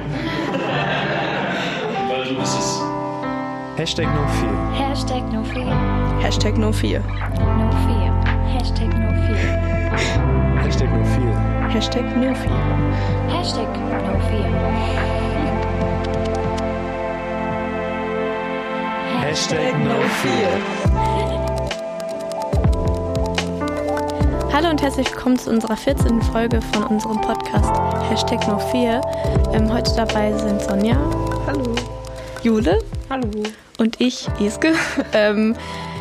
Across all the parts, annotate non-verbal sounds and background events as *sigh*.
*laughs* Weil du bist es. Hashtag no fear. Hashtag no fear. Hashtag no fear. No fear. Hashtag no fear. Hashtag no fear. Hashtag no fear. Hashtag no fear. Hashtag no fear. Hallo und herzlich willkommen zu unserer 14. Folge von unserem Podcast Hashtag no fear. Ähm, heute dabei sind Sonja. Hallo. Jule. Hallo. Und ich, Eske. *laughs* ähm,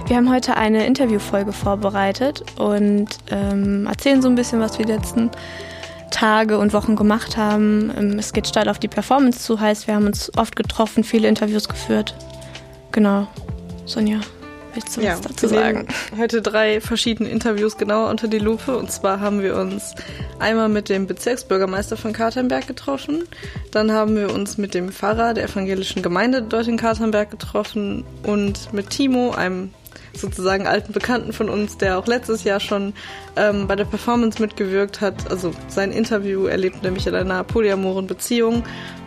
wir haben heute eine Interviewfolge vorbereitet und ähm, erzählen so ein bisschen, was wir die letzten Tage und Wochen gemacht haben. Ähm, es geht steil auf die Performance zu, heißt, wir haben uns oft getroffen, viele Interviews geführt. Genau. Sonja, willst du Ja, dazu sagen? heute drei verschiedene Interviews genauer unter die Lupe. Und zwar haben wir uns einmal mit dem Bezirksbürgermeister von Katernberg getroffen. Dann haben wir uns mit dem Pfarrer der evangelischen Gemeinde dort in Katernberg getroffen. Und mit Timo, einem sozusagen alten Bekannten von uns, der auch letztes Jahr schon ähm, bei der Performance mitgewirkt hat. Also sein Interview erlebt nämlich in einer polyamoren Beziehung.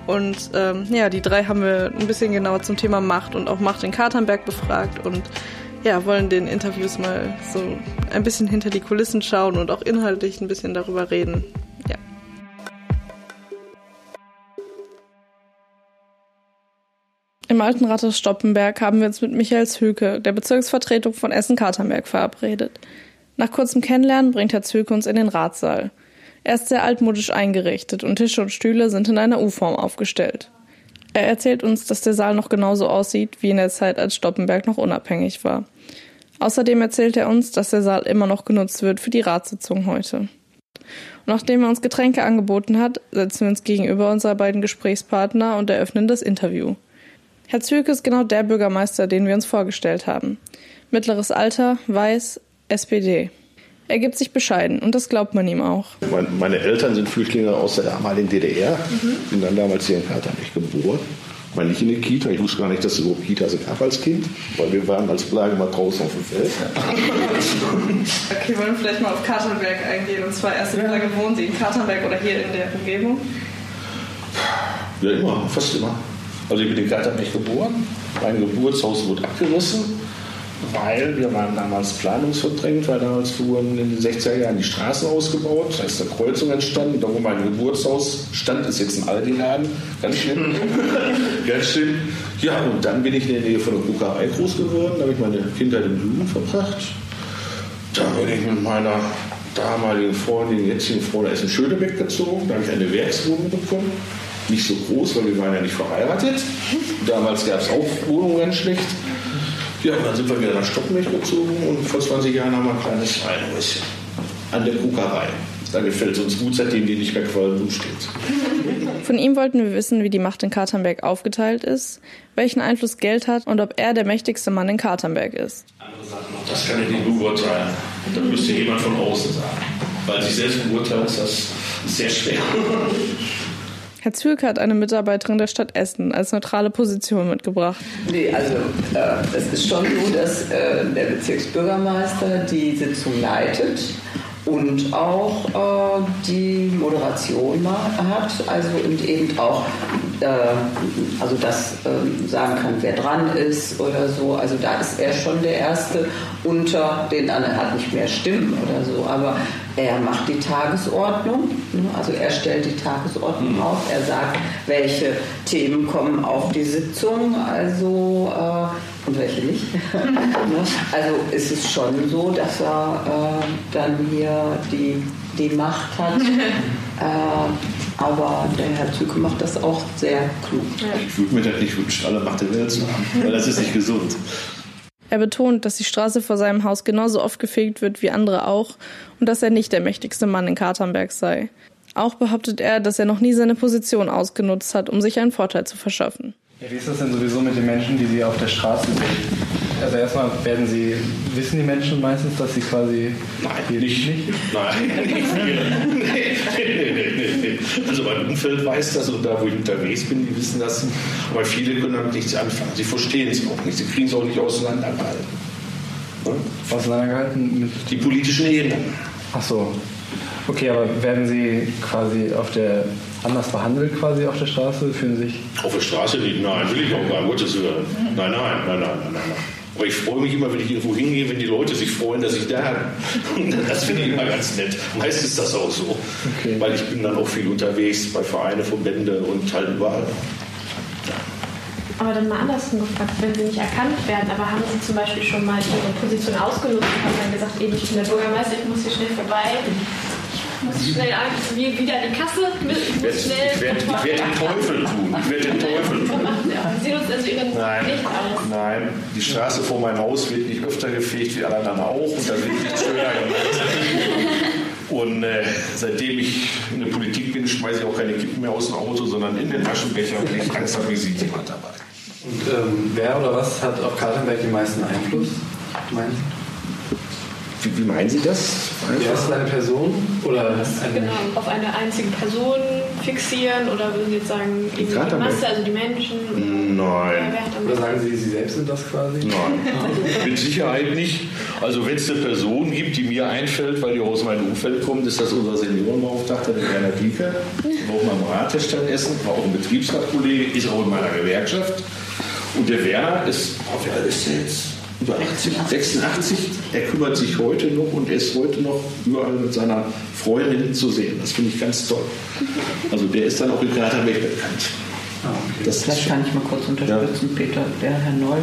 Und ähm, ja, die drei haben wir ein bisschen genauer zum Thema Macht und auch Macht in Katernberg befragt und ja, wollen den Interviews mal so ein bisschen hinter die Kulissen schauen und auch inhaltlich ein bisschen darüber reden. Ja. Im alten Rathaus Stoppenberg haben wir uns mit Michael Zülke, der Bezirksvertretung von Essen-Katernberg, verabredet. Nach kurzem Kennenlernen bringt Herr Zülke uns in den Ratssaal. Er ist sehr altmodisch eingerichtet und Tische und Stühle sind in einer U-Form aufgestellt. Er erzählt uns, dass der Saal noch genauso aussieht wie in der Zeit, als Stoppenberg noch unabhängig war. Außerdem erzählt er uns, dass der Saal immer noch genutzt wird für die Ratssitzung heute. Und nachdem er uns Getränke angeboten hat, setzen wir uns gegenüber unserer beiden Gesprächspartner und eröffnen das Interview. Herr Zülke ist genau der Bürgermeister, den wir uns vorgestellt haben. Mittleres Alter, weiß, SPD. Er gibt sich bescheiden und das glaubt man ihm auch. Mein- Meine Eltern sind Flüchtlinge aus der damaligen DDR, sind dann damals hier in Katernberg geboren. Ich war nicht in der Kita, ich wusste gar nicht, dass es überhaupt Kitas gab als Kind, weil wir waren als Plage mal draußen auf dem Feld. *laughs* Okay, wollen wir vielleicht mal auf Katernberg eingehen. Und zwar erst, wie lange wohnen Sie in Katernberg oder hier in der Umgebung? Ja, immer, fast immer. Also ich bin in Katernberg geboren, mein Geburtshaus wurde abgerissen, weil wir waren damals planungsverdrängt, weil damals wurden in den 60er Jahren die Straßen ausgebaut, da ist eine Kreuzung entstanden, da wo mein Geburtshaus stand, ist jetzt ein Aldi-Laden, ganz schlimm, *laughs* ganz schlimm. Ja, und dann bin ich in der Nähe von der Bucherei groß geworden, da habe ich meine Kindheit und Jugend verbracht. Da bin ich mit meiner damaligen Freundin, jetzigen Freundin, ist in Schönebeck gezogen. Da habe ich eine Werkswohnung bekommen. Nicht so groß, weil wir waren ja nicht verheiratet. Damals gab es auch Wohnungen ganz schlecht. Ja, und dann sind wir wieder nach Stoppenberg gezogen und vor 20 Jahren haben wir ein kleines Reihenhäuschen an der Bucherei. Da gefällt es uns gut, seitdem die nicht mehr quasi steht. Von ihm wollten wir wissen, wie die Macht in Katernberg aufgeteilt ist, welchen Einfluss Geld hat und ob er der mächtigste Mann in Katernberg ist. Das kann ich nicht beurteilen. Das müsste jemand von außen sagen. Weil sich selbst beurteilen ist das sehr schwer. Herr Zülke hat eine Mitarbeiterin der Stadt Essen als neutrale Position mitgebracht. Nee, also äh, es ist schon so, dass äh, der Bezirksbürgermeister die Sitzung leitet und auch äh, die Moderation hat, also und eben auch äh, also das äh, sagen kann, wer dran ist oder so. Also da ist er schon der Erste unter den anderen, hat nicht mehr Stimmen oder so, aber er macht die Tagesordnung, ne? also er stellt die Tagesordnung auf, er sagt, welche Themen kommen auf die Sitzung, also äh, und welche nicht. *laughs* Ne? also ist es schon so, dass er äh, dann hier die, die Macht hat. *laughs* äh, aber der Herr Züke macht das auch sehr klug. Ich würde mir das nicht wünschen, alle Macht der Welt zu haben, weil das ist nicht gesund. Er betont, dass die Straße vor seinem Haus genauso oft gefegt wird wie andere auch und dass er nicht der mächtigste Mann in Katernberg sei. Auch behauptet er, dass er noch nie seine Position ausgenutzt hat, um sich einen Vorteil zu verschaffen. Ja, wie ist das denn sowieso mit den Menschen, die Sie auf der Straße sehen? Also erstmal werden Sie, wissen die Menschen meistens, dass Sie quasi... Nein, nicht. nicht? Nein, *laughs* nicht viele. Nee, nee, nee, nee, Also mein Umfeld weiß das und da, wo ich unterwegs bin, die wissen das. Aber viele können damit nichts anfangen. Sie verstehen es auch nicht. Sie kriegen es auch nicht auseinandergehalten. Ne? Auseinandergehalten mit... Die politischen Ebenen. Ach so. Okay, aber werden Sie quasi auf der anders behandelt quasi auf der Straße? Fühlen sich auf der Straße nicht? Nein, will ich auch gar Gottes Willen. Nein, nein, nein, nein, nein, nein. Aber ich freue mich immer, wenn ich irgendwo hingehe, wenn die Leute sich freuen, dass ich da bin. *laughs* Das finde ich immer ganz nett. Meist ist das auch so. Okay. Weil ich bin dann auch viel unterwegs bei Vereinen, Verbände und halt überall. Aber dann mal andersrum gefragt, wenn Sie nicht erkannt werden, aber haben Sie zum Beispiel schon mal Ihre Position ausgenutzt und haben dann gesagt, ich bin der Bürgermeister, ich muss hier schnell vorbei, muss schnell wie, wieder die Kasse. Ich muss schnell. Ich werde, ich werde den Teufel tun. Ich werde den Teufel tun. Sie nutzen also Ihren nein, nicht aus. Nein, die Straße vor meinem Haus wird nicht öfter gefegt wie alle anderen auch und da wird nicht schöner gemacht. Und äh, seitdem ich in der Politik bin, schmeiße ich auch keine Kippen mehr aus dem Auto, sondern in den Aschenbecher und ich Angst habe, sieht jemand dabei. Und ähm, wer oder was hat auf Kartenberg den meisten Einfluss? Meinst du? Wie, wie, meinen Sie das? Ja, ist eine Person oder eine genau auf eine einzige Person fixieren oder würden Sie jetzt sagen die Masse, also die Menschen? Nein. Oder sagen Sie, Sie selbst sind das quasi? Nein, *laughs* mit Sicherheit nicht. Also wenn es eine Person gibt, die mir einfällt, weil die aus meinem Umfeld kommt, ist das unser Seniorenbeauftragter, der Werner Dieke. War auch mal im Rat der Stadt Essen, war auch ein Betriebsratkollege, ist auch in meiner Gewerkschaft. Und der Werner ist, oh, wie alt ist der jetzt? Über 80, 86. Er kümmert sich heute noch und er ist heute noch überall mit seiner Freundin zu sehen. Das finde ich ganz toll. Also der ist dann auch in Kraterbeck bekannt. Ah, okay. Das Vielleicht kann ich mal kurz unterstützen, ja. Peter. Der Herr Noll,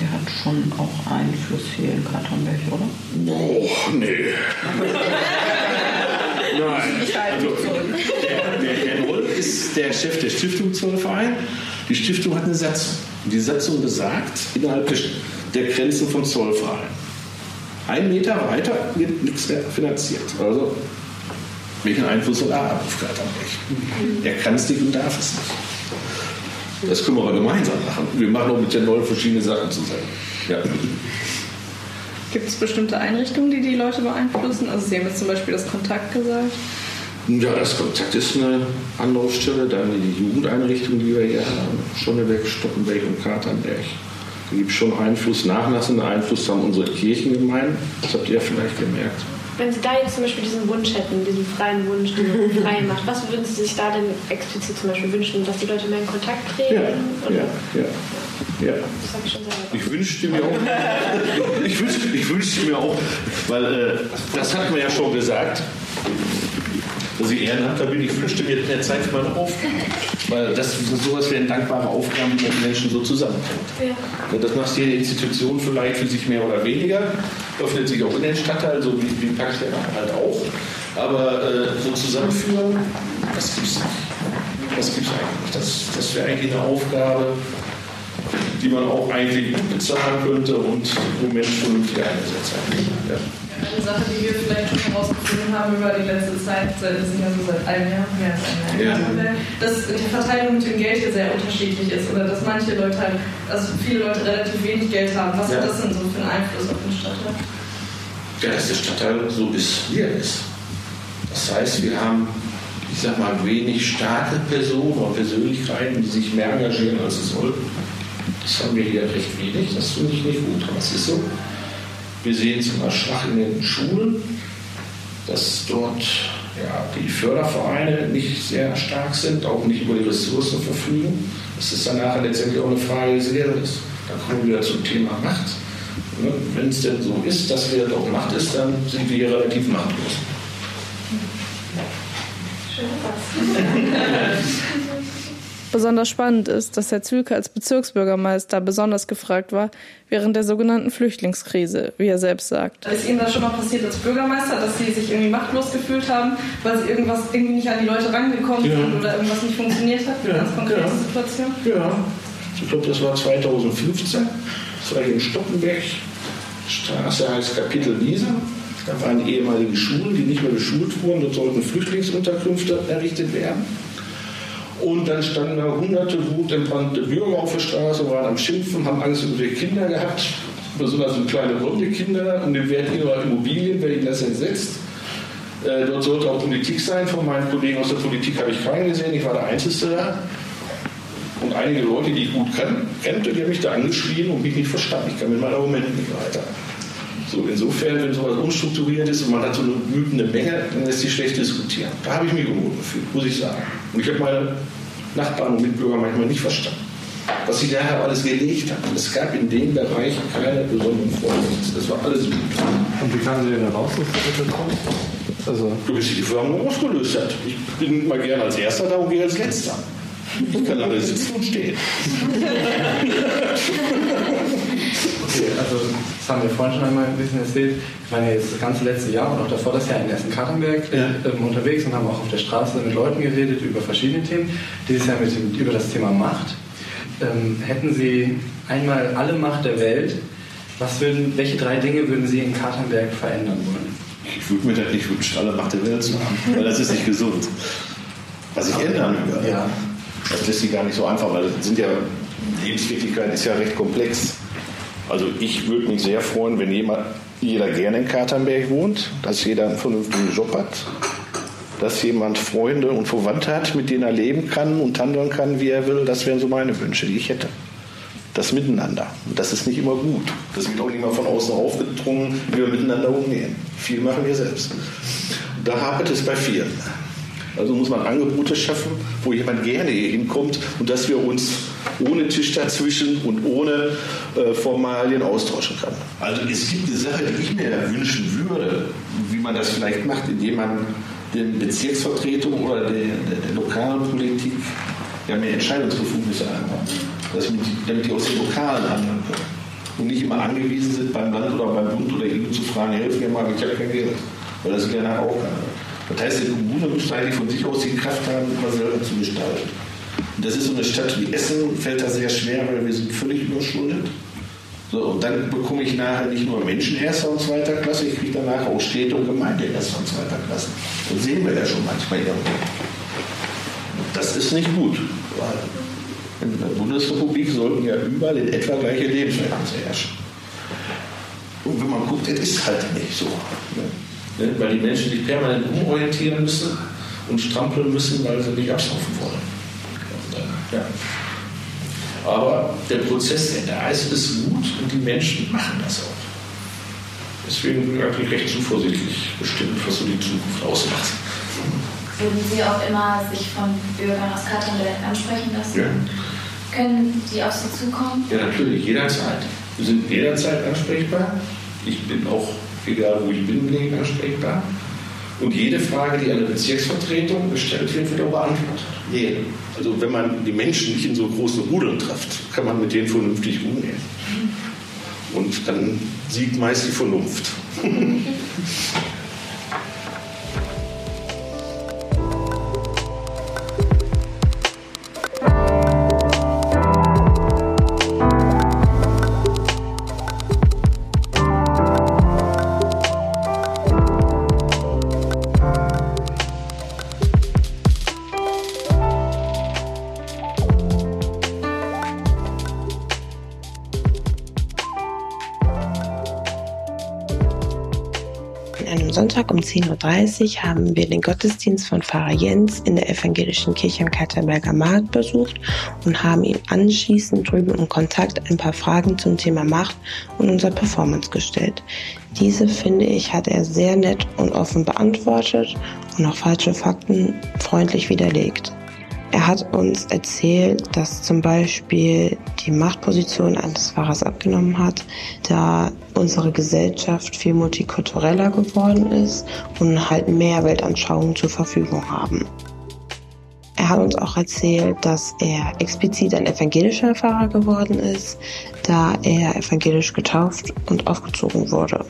der hat schon auch Einfluss hier in Katernberg, oder? Oh, nee. *laughs* Nein. Also, der, der Herr Noll ist der Chef der Stiftung Zollverein. Die Stiftung hat eine Satzung. Die Satzung besagt, innerhalb der Grenzen von Zollverein. Ein Meter weiter wird nichts mehr finanziert. Also, welchen Einfluss soll er auf Katernberg? Er kann es nicht und darf es nicht. Das können wir aber gemeinsam machen. Wir machen auch mit der neuen verschiedene Sachen zusammen. Ja. Gibt es bestimmte Einrichtungen, die die Leute beeinflussen? Also Sie haben jetzt zum Beispiel das Kontakt gesagt. Ja, das Kontakt ist eine Anlaufstelle, dann die Jugendeinrichtung, die wir hier haben, Schonnebeck, Stoppenberg und Katernberg. Da gibt es schon Einfluss, nachlassenden Einfluss haben unsere Kirchengemeinden. Das habt ihr vielleicht gemerkt. Wenn Sie da jetzt zum Beispiel diesen Wunsch hätten, diesen freien Wunsch, den man frei *laughs* macht, was würden Sie sich da denn explizit zum Beispiel wünschen, dass die Leute mehr in Kontakt treten? Ja, ja, ja. Ja. Das habe ich schon selber. Ich wünschte mir auch, *laughs* ich wünschte, ich wünschte mir auch, weil äh, das hat man ja schon gesagt, dass ich Ehrenamt bin. Ich wünschte mir Zeit für meine Aufgaben. Weil das sowas wären dankbare Aufgaben, die die Menschen so zusammenbringt. Ja. Das macht jede Institution vielleicht für sich mehr oder weniger. Öffnet sich auch in den Stadtteil, so wie, wie Packsteller halt auch. Aber äh, so zusammenführen, das gibt es nicht. Das gibt es eigentlich nicht. Das, das wäre eigentlich eine Aufgabe, die man auch eigentlich bezahlen könnte und wo Menschen vernünftig eingesetzt haben. Ja. Eine Sache, die wir vielleicht schon herausgefunden haben über die letzte Zeit, wir sind ja so seit einem Jahr, mehr als einem Jahr, ja. dass die Verteilung mit dem Geld hier sehr unterschiedlich ist oder dass manche Leute halt, also viele Leute relativ wenig Geld haben. Was ja. hat das denn so für einen Einfluss auf den Stadtteil? Ja, dass der Stadtteil so ist, wie er ist. Das heißt, wir haben, ich sag mal, wenig starke Personen oder Persönlichkeiten, die sich mehr engagieren, als sie sollten. Das haben wir hier recht wenig, das finde ich nicht gut, aber es ist so. Wir sehen zum Beispiel schwach in den Schulen, dass dort ja, die Fördervereine nicht sehr stark sind, auch nicht über die Ressourcen verfügen. Das ist dann nachher letztendlich auch eine Frage des Lehrers. Da kommen wir wieder zum Thema Macht. Ne, wenn es denn so ist, dass wir doch Macht ist, dann sind wir hier relativ machtlos. *laughs* Besonders spannend ist, dass Herr Zülke als Bezirksbürgermeister besonders gefragt war während der sogenannten Flüchtlingskrise, wie er selbst sagt. Ist Ihnen das schon mal passiert als Bürgermeister, dass Sie sich irgendwie machtlos gefühlt haben, weil Sie irgendwas irgendwie nicht an die Leute rangekommen ja. sind oder irgendwas nicht funktioniert hat? Ja. ganz konkrete ja. Situation? Ja, ich glaube, das war 2015. Das war hier in Stockenberg. Straße heißt Kapitel Wiese. Da waren ehemalige Schulen, die nicht mehr beschult wurden. Dort sollten Flüchtlingsunterkünfte errichtet werden. Und dann standen da hunderte wutentbrannte Bürger auf der Straße, waren am Schimpfen, haben Angst um ihre Kinder gehabt. Besonders so kleine blonde Kinder um den Wert ihrer Immobilien, wer ihnen das entsetzt. Äh, dort sollte auch Politik sein. Von meinen Kollegen aus der Politik habe ich keinen gesehen. Ich war der Einzige da. Und einige Leute, die ich gut kann, kannte, die haben mich da angeschrien und mich nicht verstanden. Ich kann mit meinen Argumenten nicht weiter. So, insofern, wenn sowas unstrukturiert ist und man hat so eine wütende Menge, dann lässt sich schlecht diskutieren. Da habe ich mich unwohl gefühlt, muss ich sagen. Und ich habe meine Nachbarn und Mitbürger manchmal nicht verstanden, was sie daher alles gelegt haben. Es gab in dem Bereich keine besonderen Vorsätze. Das war alles gut. Und wie kamen Sie denn raus, dass das kommt? Also, Du bist die Firma ausgelöst hat. Ich bin mal gerne als Erster da und gehe als Letzter. *laughs* Ich kann alle sitzen und stehen. *laughs* okay, also das haben wir vorhin schon einmal ein bisschen erzählt. Ich ja jetzt das ganze letzte Jahr und auch davor das Jahr in Essen-Katernberg Ja. ähm, unterwegs und haben auch auf der Straße mit Leuten geredet über verschiedene Themen. Dieses Jahr mit dem, über das Thema Macht. Ähm, hätten Sie einmal alle Macht der Welt, was würden, welche drei Dinge würden Sie in Katernberg verändern wollen? Ich würde mir das nicht wünschen, alle Macht der Welt zu haben, weil das ist nicht gesund. Was ich ändern würde, Ja. Das lässt sich gar nicht so einfach, weil sind ja, Lebenswirklichkeit ist ja recht komplex. Also ich würde mich sehr freuen, wenn jemand, jeder gerne in Katernberg wohnt, dass jeder einen vernünftigen Job hat, dass jemand Freunde und Verwandte hat, mit denen er leben kann und handeln kann, wie er will. Das wären so meine Wünsche, die ich hätte. Das Miteinander. Und das ist nicht immer gut. Das wird auch nicht mal von außen aufgedrungen, wie wir miteinander umgehen. Viel machen wir selbst. Da hapert es bei vielen. Also muss man Angebote schaffen, wo jemand gerne hier hinkommt und dass wir uns ohne Tisch dazwischen und ohne äh, Formalien austauschen können. Also es gibt eine Sache, die ich mir wünschen würde, wie man das vielleicht macht, indem man den Bezirksvertretungen oder der, der, der lokalen Politik ja mehr Entscheidungsbefugnisse einräumt, damit die aus den Lokalen handeln können und nicht immer angewiesen sind, beim Land oder beim Bund oder EU zu fragen, helfen mir mal, ich habe kein Geld. Weil das gerne auch keine. Das heißt, die Kommune müsste eigentlich von sich aus die Kraft haben, immer selber zu gestalten. Und das ist so eine Stadt wie Essen, fällt da sehr schwer, weil wir sind völlig überschuldet. So, und dann bekomme ich nachher nicht nur Menschen erster und zweiter Klasse, ich kriege danach auch Städte und Gemeinde erster und zweiter Klasse. Das sehen wir ja schon manchmal irgendwo. Das ist nicht gut, in der Bundesrepublik sollten ja überall in etwa gleiche Lebensverhältnisse herrschen. Und wenn man guckt, das ist halt nicht so. Ne? Weil die Menschen sich permanent umorientieren müssen und strampeln müssen, weil sie nicht absaufen wollen. Ja. Aber der Prozess, der da ist, ist gut und die Menschen machen das auch. Deswegen bin ich eigentlich recht zuversichtlich bestimmt, was so die Zukunft ausmacht. Würden Sie auch immer sich von Bürgern aus Katernberg ansprechen lassen? Ja. Können die auf Sie zukommen? Ja, natürlich, jederzeit. Wir sind jederzeit ansprechbar. Ich bin auch, egal wo ich bin, bin ich ansprechbar. Und jede Frage, die eine Bezirksvertretung gestellt wird, wird auch beantwortet. Jede. Also wenn man die Menschen nicht in so großen Rudeln trifft, kann man mit denen vernünftig umgehen. Und dann siegt meist die Vernunft. *laughs* Sonntag um 10.30 Uhr haben wir den Gottesdienst von Pfarrer Jens in der evangelischen Kirche am Katterberger Markt besucht und haben ihm anschließend drüben im Kontakt ein paar Fragen zum Thema Macht und unserer Performance gestellt. Diese, finde ich, hat er sehr nett und offen beantwortet und auch falsche Fakten freundlich widerlegt. Er hat uns erzählt, dass zum Beispiel die Machtposition eines Pfarrers abgenommen hat, da unsere Gesellschaft viel multikultureller geworden ist und halt mehr Weltanschauungen zur Verfügung haben. Er hat uns auch erzählt, dass er explizit ein evangelischer Pfarrer geworden ist, da er evangelisch getauft und aufgezogen wurde.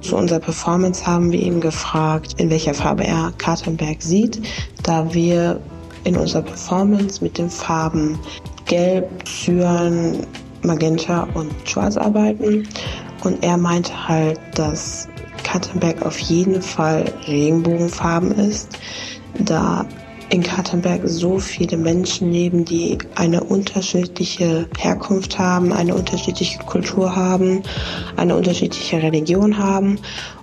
Zu unserer Performance haben wir ihn gefragt, in welcher Farbe er Katernberg sieht, da wir in unserer Performance mit den Farben Gelb, Cyan, Magenta und Schwarz arbeiten. Und er meinte halt, dass Kattenberg auf jeden Fall Regenbogenfarben ist, da in Katernberg so viele Menschen leben, die eine unterschiedliche Herkunft haben, eine unterschiedliche Kultur haben, eine unterschiedliche Religion haben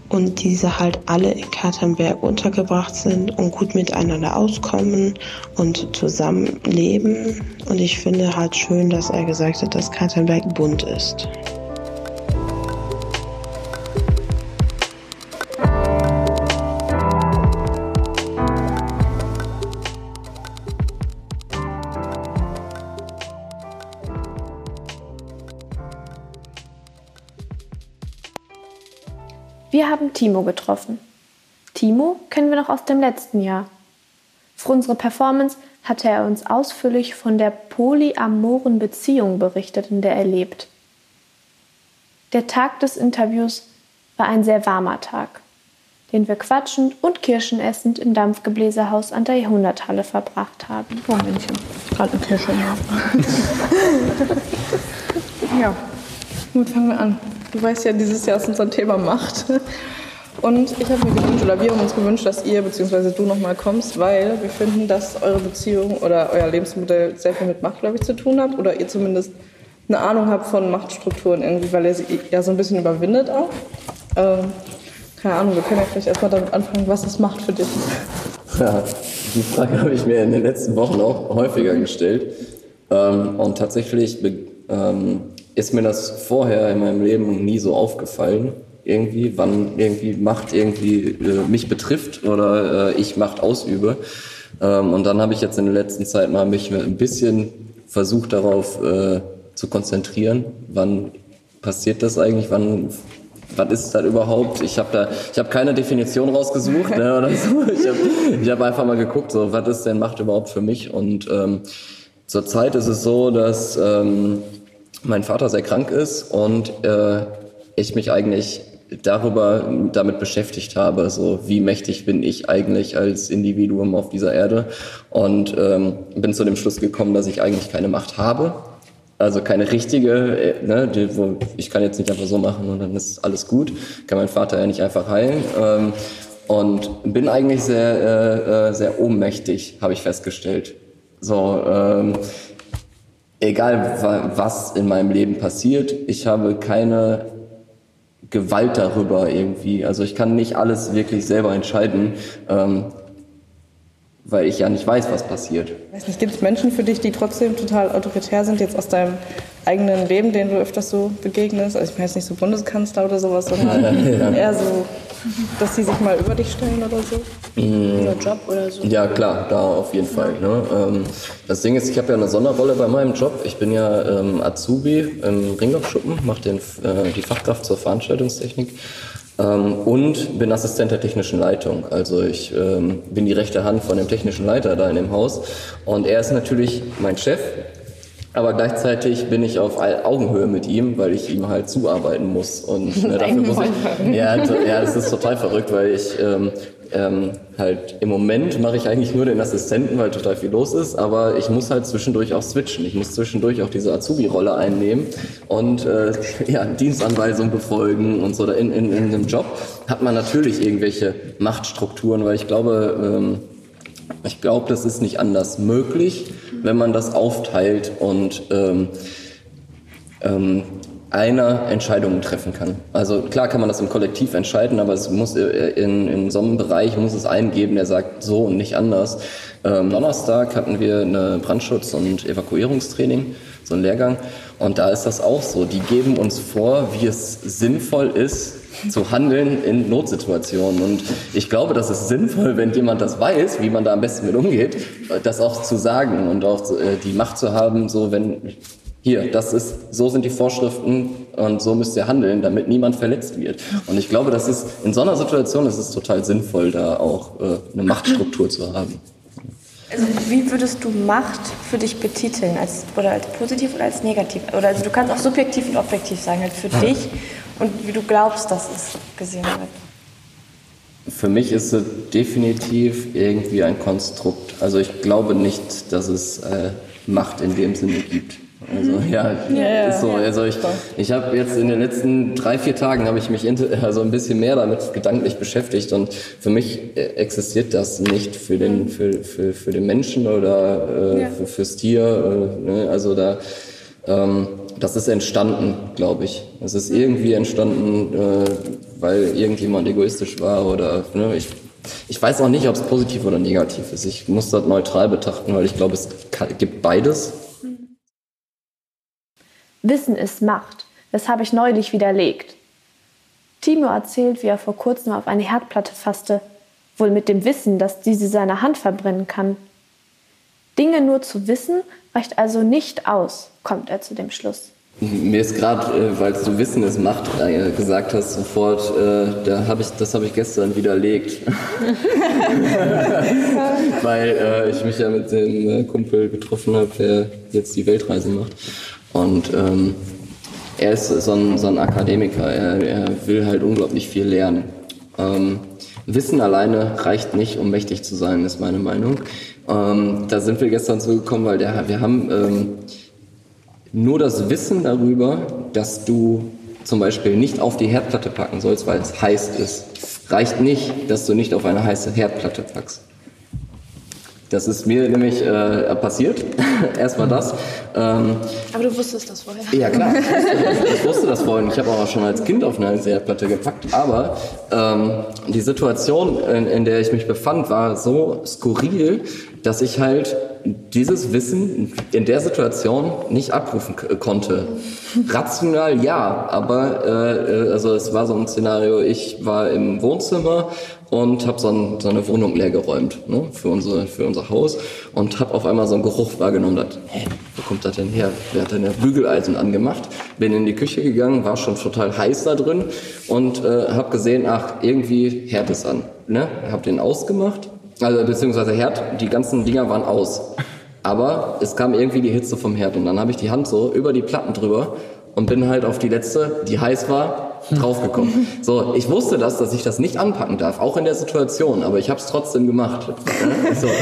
und diese halt alle in Katernberg untergebracht sind und gut miteinander auskommen und zusammenleben. Und ich finde halt schön, dass er gesagt hat, dass Katernberg bunt ist. Wir haben Timo getroffen. Timo kennen wir noch aus dem letzten Jahr. Für unsere Performance hatte er uns ausführlich von der polyamoren Beziehung berichtet, in der er lebt. Der Tag des Interviews war ein sehr warmer Tag, den wir quatschend und Kirschen essend im Dampfgebläsehaus an der Jahrhunderthalle verbracht haben. Oh, Männchen. Gerade eine Kirsche. *laughs* ja, gut, fangen wir an. Du weißt ja, dieses Jahr ist unser Thema Macht. Und ich habe mir gewünscht, oder wir haben uns gewünscht, dass ihr bzw. du nochmal kommst, weil wir finden, dass eure Beziehung oder euer Lebensmodell sehr viel mit Macht, glaube ich, zu tun hat. Oder ihr zumindest eine Ahnung habt von Machtstrukturen irgendwie, weil ihr sie ja so ein bisschen überwindet auch. Ähm, keine Ahnung, wir können ja vielleicht erstmal damit anfangen, was ist Macht für dich? Ja, die Frage habe ich mir in den letzten Wochen auch häufiger gestellt. Ähm, und tatsächlich ähm, ist mir das vorher in meinem Leben nie so aufgefallen, irgendwie, wann irgendwie Macht irgendwie äh, mich betrifft oder äh, ich Macht ausübe. Ähm, und dann habe ich jetzt in der letzten Zeit mal mich ein bisschen versucht darauf äh, zu konzentrieren, wann passiert das eigentlich, wann was ist das überhaupt? Ich habe da, ich habe keine Definition rausgesucht ne, oder so. *laughs* Ich habe ich hab einfach mal geguckt, so was ist denn Macht überhaupt für mich? Und ähm, zurzeit ist es so, dass ähm, mein Vater sehr krank ist und äh, ich mich eigentlich darüber damit beschäftigt habe, so wie mächtig bin ich eigentlich als Individuum auf dieser Erde und ähm, bin zu dem Schluss gekommen, dass ich eigentlich keine Macht habe, also keine richtige, äh, ne, die, wo ich kann jetzt nicht einfach so machen und dann ist alles gut, kann mein Vater ja nicht einfach heilen ähm, und bin eigentlich sehr äh, äh sehr ohnmächtig, habe ich festgestellt. So ähm, egal was in meinem Leben passiert, ich habe keine Gewalt darüber irgendwie. Also ich kann nicht alles wirklich selber entscheiden, ähm, weil ich ja nicht weiß, was passiert. weiß nicht, gibt es Menschen für dich, die trotzdem total autoritär sind, jetzt aus deinem eigenen Leben, denen du öfters so begegnest? Also ich meine jetzt nicht so Bundeskanzler oder sowas, sondern *laughs* eher so dass sie sich mal über dich stellen oder so? Mhm. Oder Job oder so? Ja, klar, da auf jeden Fall. Ne? Ähm, das Ding ist, ich habe ja eine Sonderrolle bei meinem Job. Ich bin ja ähm, Azubi im Ringlockschuppen, mache äh, die Fachkraft zur Veranstaltungstechnik. Ähm, und bin Assistent der technischen Leitung. Also ich ähm, bin die rechte Hand von dem technischen Leiter da in dem Haus. Und er ist natürlich mein Chef, aber gleichzeitig bin ich auf Augenhöhe mit ihm, weil ich ihm halt zuarbeiten muss. Und *laughs* ne, dafür muss ich. Ja, ja, das ist total verrückt, weil ich ähm, ähm, halt im Moment mache ich eigentlich nur den Assistenten, weil total viel los ist, aber ich muss halt zwischendurch auch switchen. Ich muss zwischendurch auch diese Azubi-Rolle einnehmen und äh, *laughs* ja, Dienstanweisungen befolgen und so. In, in, in einem Job hat man natürlich irgendwelche Machtstrukturen, weil ich glaube, ähm, ich glaube, das ist nicht anders möglich, wenn man das aufteilt und ähm, ähm, einer Entscheidungen treffen kann. Also klar kann man das im Kollektiv entscheiden, aber es muss äh, in, in so einem Bereich muss es einen geben, der sagt so und nicht anders. Ähm, Donnerstag hatten wir eine Brandschutz- und Evakuierungstraining, so ein Lehrgang, und da ist das auch so. Die geben uns vor, wie es sinnvoll ist, zu handeln in Notsituationen. Und ich glaube, das ist sinnvoll, wenn jemand das weiß, wie man da am besten mit umgeht, das auch zu sagen und auch äh, die Macht zu haben, so wenn hier, das ist, so sind die Vorschriften und so müsst ihr handeln, damit niemand verletzt wird. Und ich glaube, das ist, in so einer Situation ist es total sinnvoll, da auch äh, eine Machtstruktur zu haben. Also wie würdest du Macht für dich betiteln? Als, oder als positiv oder als negativ? Oder also du kannst auch subjektiv und objektiv sagen, halt für dich und wie du glaubst, dass es gesehen wird. Für mich ist es definitiv irgendwie ein Konstrukt. Also ich glaube nicht, dass es äh, Macht in dem Sinne gibt. Also ja, Ja, ist so. Also ich, ich habe jetzt in den letzten drei, vier Tagen habe ich mich *laughs* also ein bisschen mehr damit gedanklich beschäftigt und für mich äh, existiert das nicht für den, für, für, für den Menschen oder äh, Ja. für, fürs Tier. Äh, ne? Also da ähm, das ist entstanden, glaube ich. Es ist irgendwie entstanden, äh, weil irgendjemand egoistisch war oder ne, ich, ich weiß auch nicht, ob es positiv oder negativ ist. Ich muss das neutral betrachten, weil ich glaube, es gibt beides. Wissen ist Macht. Das habe ich neulich widerlegt. Timo erzählt, wie er vor kurzem auf eine Herdplatte fasste, wohl mit dem Wissen, dass diese seine Hand verbrennen kann. Dinge nur zu wissen reicht also nicht aus, kommt er zu dem Schluss. Mir ist gerade, äh, weil du Wissen ist Macht äh, gesagt hast, sofort, äh, da hab ich, das habe ich gestern widerlegt. *laughs* weil ich mich ja mit dem Kumpel getroffen habe, der jetzt die Weltreise macht. Und ähm, er ist so ein, so ein Akademiker, er, er will halt unglaublich viel lernen. Ähm, Wissen alleine reicht nicht, um mächtig zu sein, ist meine Meinung. Ähm, da sind wir gestern zugekommen, weil der, wir haben ähm, nur das Wissen darüber, dass du zum Beispiel nicht auf die Herdplatte packen sollst, weil es heiß ist, reicht nicht, dass du nicht auf eine heiße Herdplatte packst. Das ist mir nämlich äh, passiert. *laughs* Erstmal das. Ähm, Aber du wusstest das vorher. ja, klar. *laughs* Ich wusste, das vorhin. Ich habe auch schon als Kind auf eine Herdplatte gepackt. Aber ähm, die Situation, in, in der ich mich befand, war so skurril, dass ich halt dieses Wissen in der Situation nicht abrufen konnte. Rational ja, aber äh, äh, also es war so ein Szenario, ich war im Wohnzimmer und habe so, ein, so eine Wohnung leer geräumt ne, für, unsere, für unser Haus und habe auf einmal so einen Geruch wahrgenommen. Dachte, hä, wo kommt das denn her? Wer hat denn der Bügeleisen angemacht? Bin in die Küche gegangen, war schon total heiß da drin und äh, habe gesehen, ach, irgendwie Herd ist an. Ne? Hab den ausgemacht, also beziehungsweise Herd, die ganzen Dinger waren aus. Aber es kam irgendwie die Hitze vom Herd und dann habe ich die Hand so über die Platten drüber und bin halt auf die letzte, die heiß war, draufgekommen. *laughs* So, ich wusste das, dass ich das nicht anpacken darf, auch in der Situation, aber ich habe es trotzdem gemacht. *laughs* So. *laughs* so,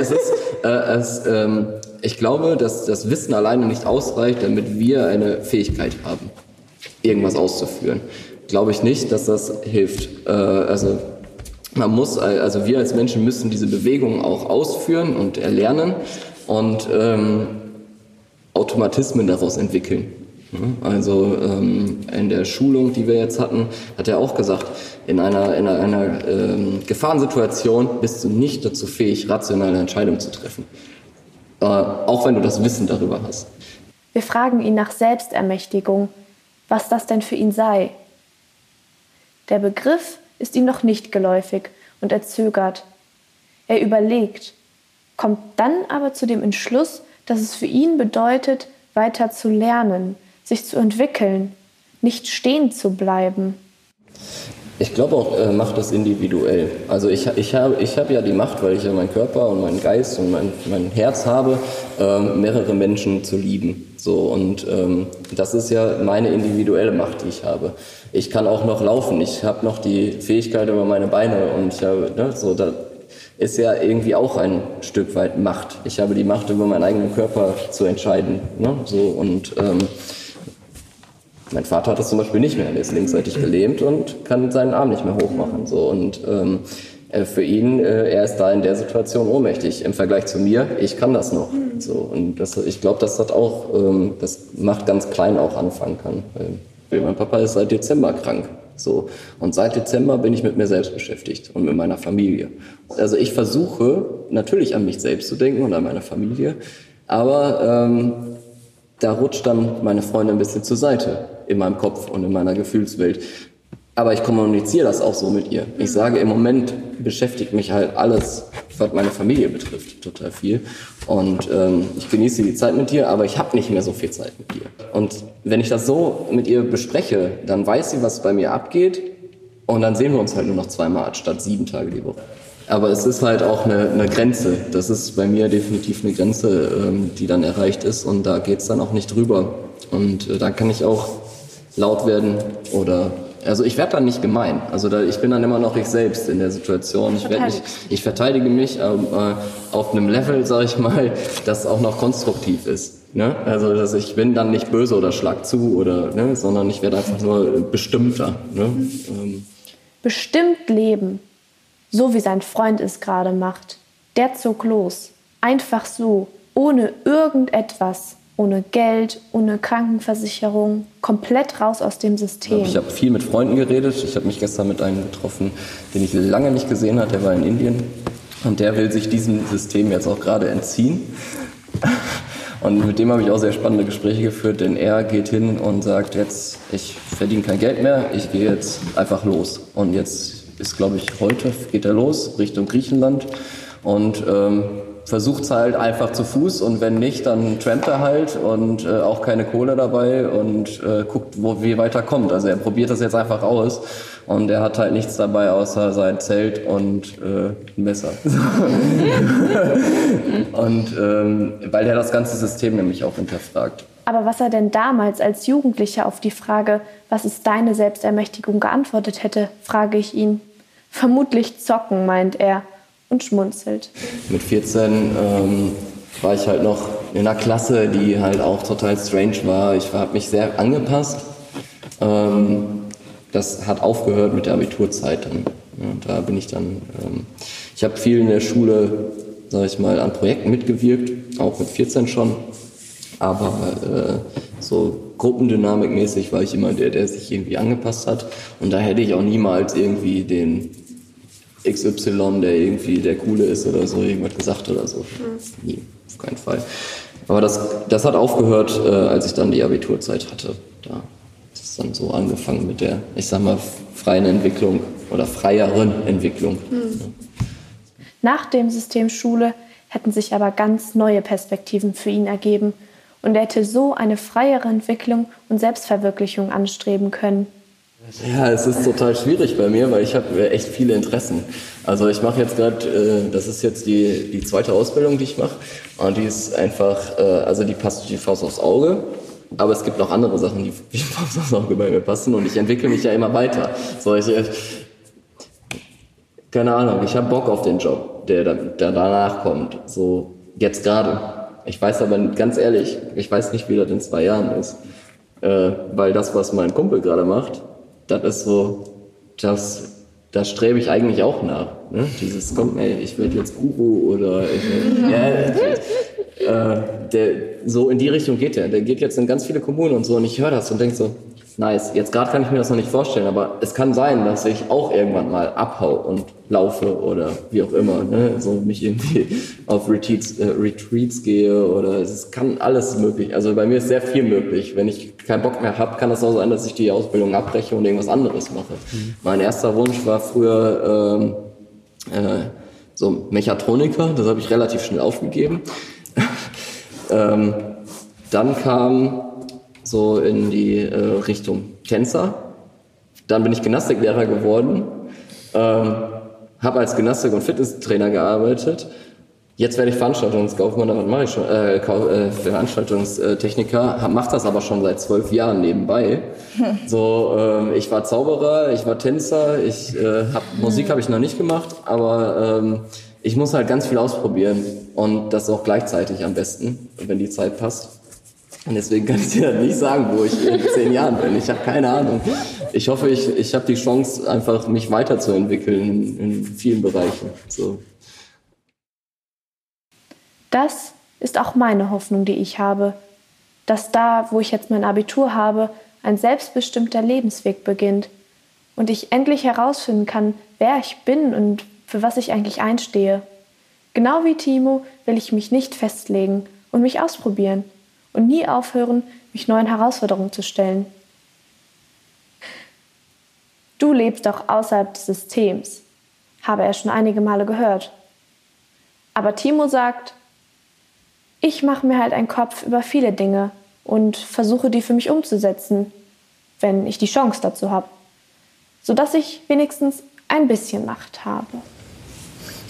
es ist, äh, es, ähm, ich glaube, dass das Wissen alleine nicht ausreicht, damit wir eine Fähigkeit haben, irgendwas auszuführen. Glaube ich nicht, dass das hilft. Äh, also man muss, also wir als Menschen müssen diese Bewegungen auch ausführen und erlernen und ähm, Automatismen daraus entwickeln. Ja, Also ähm, in der Schulung, die wir jetzt hatten, hat er auch gesagt, in einer, in einer ähm, Gefahrensituation bist du nicht dazu fähig, rationale Entscheidungen zu treffen. Äh, auch wenn du das Wissen darüber hast. Wir fragen ihn nach Selbstermächtigung, was das denn für ihn sei. Der Begriff ist ihm noch nicht geläufig und er zögert. Er überlegt, kommt dann aber zu dem Entschluss, dass es für ihn bedeutet, weiter zu lernen, sich zu entwickeln, nicht stehen zu bleiben. Ich glaube auch, äh, Macht ist individuell. Also ich, ich habe ich hab ja die Macht, weil ich ja meinen Körper und meinen Geist und mein, mein Herz habe, ähm, mehrere Menschen zu lieben. So, und ähm, das ist ja meine individuelle Macht, die ich habe. Ich kann auch noch laufen, ich habe noch die Fähigkeit über meine Beine und ich habe, ne, so, da ist ja irgendwie auch ein Stück weit Macht. Ich habe die Macht, über meinen eigenen Körper zu entscheiden. Ne, so, und ähm, mein Vater hat das zum Beispiel nicht mehr. Er ist linksseitig gelähmt und kann seinen Arm nicht mehr hochmachen. So. Und ähm, äh, für ihn, äh, er ist da in der Situation ohnmächtig. Im Vergleich zu mir, ich kann das noch. So. Und das, ich glaube, dass das auch, ähm, das macht ganz klein auch anfangen kann. Weil mein Papa ist seit Dezember krank. So. Und seit Dezember bin ich mit mir selbst beschäftigt und mit meiner Familie. Also ich versuche natürlich an mich selbst zu denken und an meine Familie. Aber ähm, da rutscht dann meine Freundin ein bisschen zur Seite in meinem Kopf und in meiner Gefühlswelt. Aber ich kommuniziere das auch so mit ihr. Ich sage, im Moment beschäftigt mich halt alles, was meine Familie betrifft, total viel. Und ähm, ich genieße die Zeit mit ihr, aber ich habe nicht mehr so viel Zeit mit ihr. Und wenn ich das so mit ihr bespreche, dann weiß sie, was bei mir abgeht. Und dann sehen wir uns halt nur noch zweimal statt sieben Tage die Woche. Aber es ist halt auch eine, eine Grenze. Das ist bei mir definitiv eine Grenze, ähm, die dann erreicht ist. Und da geht's dann auch nicht drüber. Und äh, da kann ich auch laut werden oder also ich werde dann nicht gemein. Also da, ich bin dann immer noch ich selbst in der Situation. Ich, werd nicht, ich verteidige mich ähm, äh, auf einem Level, *laughs* sage ich mal, das auch noch konstruktiv ist. Ne? Also dass ich bin dann nicht böse oder schlag zu oder, ne? sondern ich werde einfach nur bestimmter. Ne? Ähm. Bestimmt leben, so wie sein Freund es gerade macht. Der zog los, einfach so, ohne irgendetwas ohne Geld, ohne Krankenversicherung, komplett raus aus dem System. Ich habe viel mit Freunden geredet. Ich habe mich gestern mit einem getroffen, den ich lange nicht gesehen habe. Der war in Indien und der will sich diesem System jetzt auch gerade entziehen. Und mit dem habe ich auch sehr spannende Gespräche geführt, denn er geht hin und sagt jetzt, ich verdiene kein Geld mehr, ich gehe jetzt einfach los. Und jetzt ist, glaube ich, heute geht er los Richtung Griechenland und ähm, versucht es halt einfach zu Fuß und wenn nicht, dann trampt er halt und äh, auch keine Kohle dabei und äh, guckt, wo, wie weiter kommt. Also er probiert das jetzt einfach aus und er hat halt nichts dabei außer sein Zelt und äh, ein Messer. *laughs* und ähm, weil er das ganze System nämlich auch hinterfragt. Aber was er denn damals als Jugendlicher auf die Frage, was ist deine Selbstermächtigung, geantwortet hätte, frage ich ihn. Vermutlich zocken, meint er und schmunzelt. Mit 14 ähm, war ich halt noch in einer Klasse, die halt auch total strange war. Ich habe mich sehr angepasst. Ähm, das hat aufgehört mit der Abiturzeit. Dann. Ja, da bin ich dann. Ähm, ich habe viel in der Schule, sage ich mal, an Projekten mitgewirkt, auch mit 14 schon. Aber äh, so Gruppendynamikmäßig war ich immer der, der sich irgendwie angepasst hat. Und da hätte ich auch niemals irgendwie den XY, der irgendwie der Coole ist oder so, irgendwas gesagt oder so. Mhm. Nie, auf keinen Fall. Aber das, das hat aufgehört, äh, als ich dann die Abiturzeit hatte. Da ist es dann so angefangen mit der, ich sag mal, freien Entwicklung oder freieren Entwicklung. Mhm. Nach dem System Schule hätten sich aber ganz neue Perspektiven für ihn ergeben und er hätte so eine freiere Entwicklung und Selbstverwirklichung anstreben können. Ja, es ist total schwierig bei mir, weil ich habe echt viele Interessen. Also ich mache jetzt gerade, äh, das ist jetzt die, die zweite Ausbildung, die ich mache. Und die ist einfach, äh, also die passt wie Faust aufs Auge. Aber es gibt noch andere Sachen, die *laughs* wie Faust aufs Auge bei mir passen. Und ich entwickle mich ja immer weiter. So, ich, keine Ahnung, ich habe Bock auf den Job, der, der danach kommt. So, jetzt gerade. Ich weiß aber ganz ehrlich, ich weiß nicht, wie das in zwei Jahren ist. Äh, weil das, was mein Kumpel gerade macht, das ist so, das, da strebe ich eigentlich auch nach. Ne? Dieses, komm, ey, ich werde jetzt Guru oder ich, *laughs* ja, äh, der, so in die Richtung geht der. Der geht jetzt in ganz viele Kommunen und so und ich höre das und denke so, nice. Jetzt gerade kann ich mir das noch nicht vorstellen, aber es kann sein, dass ich auch irgendwann mal abhau und laufe oder wie auch immer, ne? so mich irgendwie *laughs* auf Retreats, äh, Retreats gehe oder es kann alles möglich. Also bei mir ist sehr viel möglich. Wenn ich keinen Bock mehr habe, kann das auch sein, dass ich die Ausbildung abbreche und irgendwas anderes mache. Mhm. Mein erster Wunsch war früher ähm, äh, so Mechatroniker, das habe ich relativ schnell aufgegeben. *laughs* ähm, dann kam so in die äh, Richtung Tänzer. Dann bin ich Gymnastiklehrer geworden, ähm, habe als Gymnastik- und Fitnesstrainer gearbeitet. Jetzt werde ich Veranstaltungskaufmann, damit mache ich schon, äh, äh, Veranstaltungstechniker, mache das aber schon seit zwölf Jahren nebenbei. *laughs* So, äh, ich war Zauberer, ich war Tänzer, ich äh, hab, Musik habe ich noch nicht gemacht, aber ähm, ich muss halt ganz viel ausprobieren und das auch gleichzeitig am besten, wenn die Zeit passt. Und deswegen kann ich dir nicht sagen, wo ich in zehn Jahren bin. Ich habe keine Ahnung. Ich hoffe, ich, ich habe die Chance, einfach mich weiterzuentwickeln in, in vielen Bereichen. So. Das ist auch meine Hoffnung, die ich habe. Dass da, wo ich jetzt mein Abitur habe, ein selbstbestimmter Lebensweg beginnt und ich endlich herausfinden kann, wer ich bin und für was ich eigentlich einstehe. Genau wie Timo will ich mich nicht festlegen und mich ausprobieren und nie aufhören, mich neuen Herausforderungen zu stellen. Du lebst auch außerhalb des Systems, habe er schon einige Male gehört. Aber Timo sagt, ich mache mir halt einen Kopf über viele Dinge und versuche die für mich umzusetzen, wenn ich die Chance dazu habe, sodass ich wenigstens ein bisschen Macht habe.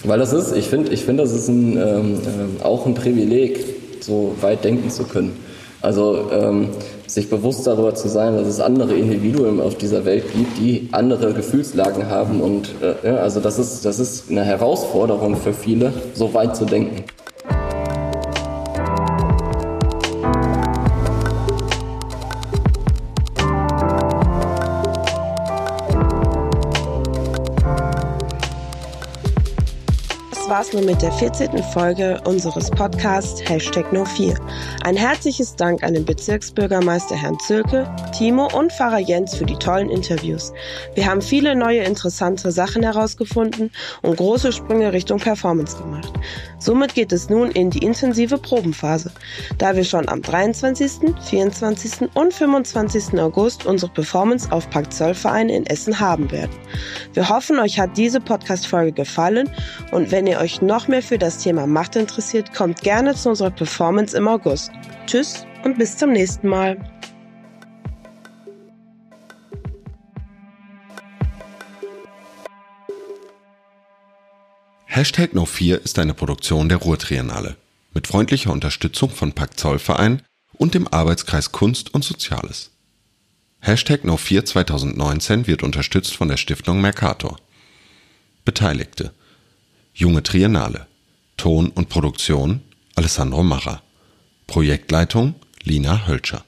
Weil das ist, ich finde, ich find, das ist ein, ähm, äh, auch ein Privileg, so weit denken zu können. Also ähm, sich bewusst darüber zu sein, dass es andere Individuen auf dieser Welt gibt, die andere Gefühlslagen haben. Und äh, ja, also das ist, das ist eine Herausforderung für viele, so weit zu denken. War's nun mit der 14. Folge unseres Podcasts Hashtag No4. Ein herzliches Dank an den Bezirksbürgermeister Herrn Zülke, Timo und Pfarrer Jens für die tollen Interviews. Wir haben viele neue interessante Sachen herausgefunden und große Sprünge Richtung Performance gemacht. Somit geht es nun in die intensive Probenphase, da wir schon am 23., 24. und 25. August unsere Performance auf Park Zollverein in Essen haben werden. Wir hoffen, euch hat diese Podcast-Folge gefallen und wenn ihr euch noch mehr für das Thema Macht interessiert, kommt gerne zu unserer Performance im August. Tschüss und bis zum nächsten Mal. Hashtag No4 ist eine Produktion der Ruhrtriennale mit freundlicher Unterstützung von Pakt Zollverein und dem Arbeitskreis Kunst und Soziales. Hashtag No4 2019 wird unterstützt von der Stiftung Mercator. Beteiligte Junge Triennale. Ton und Produktion Alessandro Macher. Projektleitung Lina Hölscher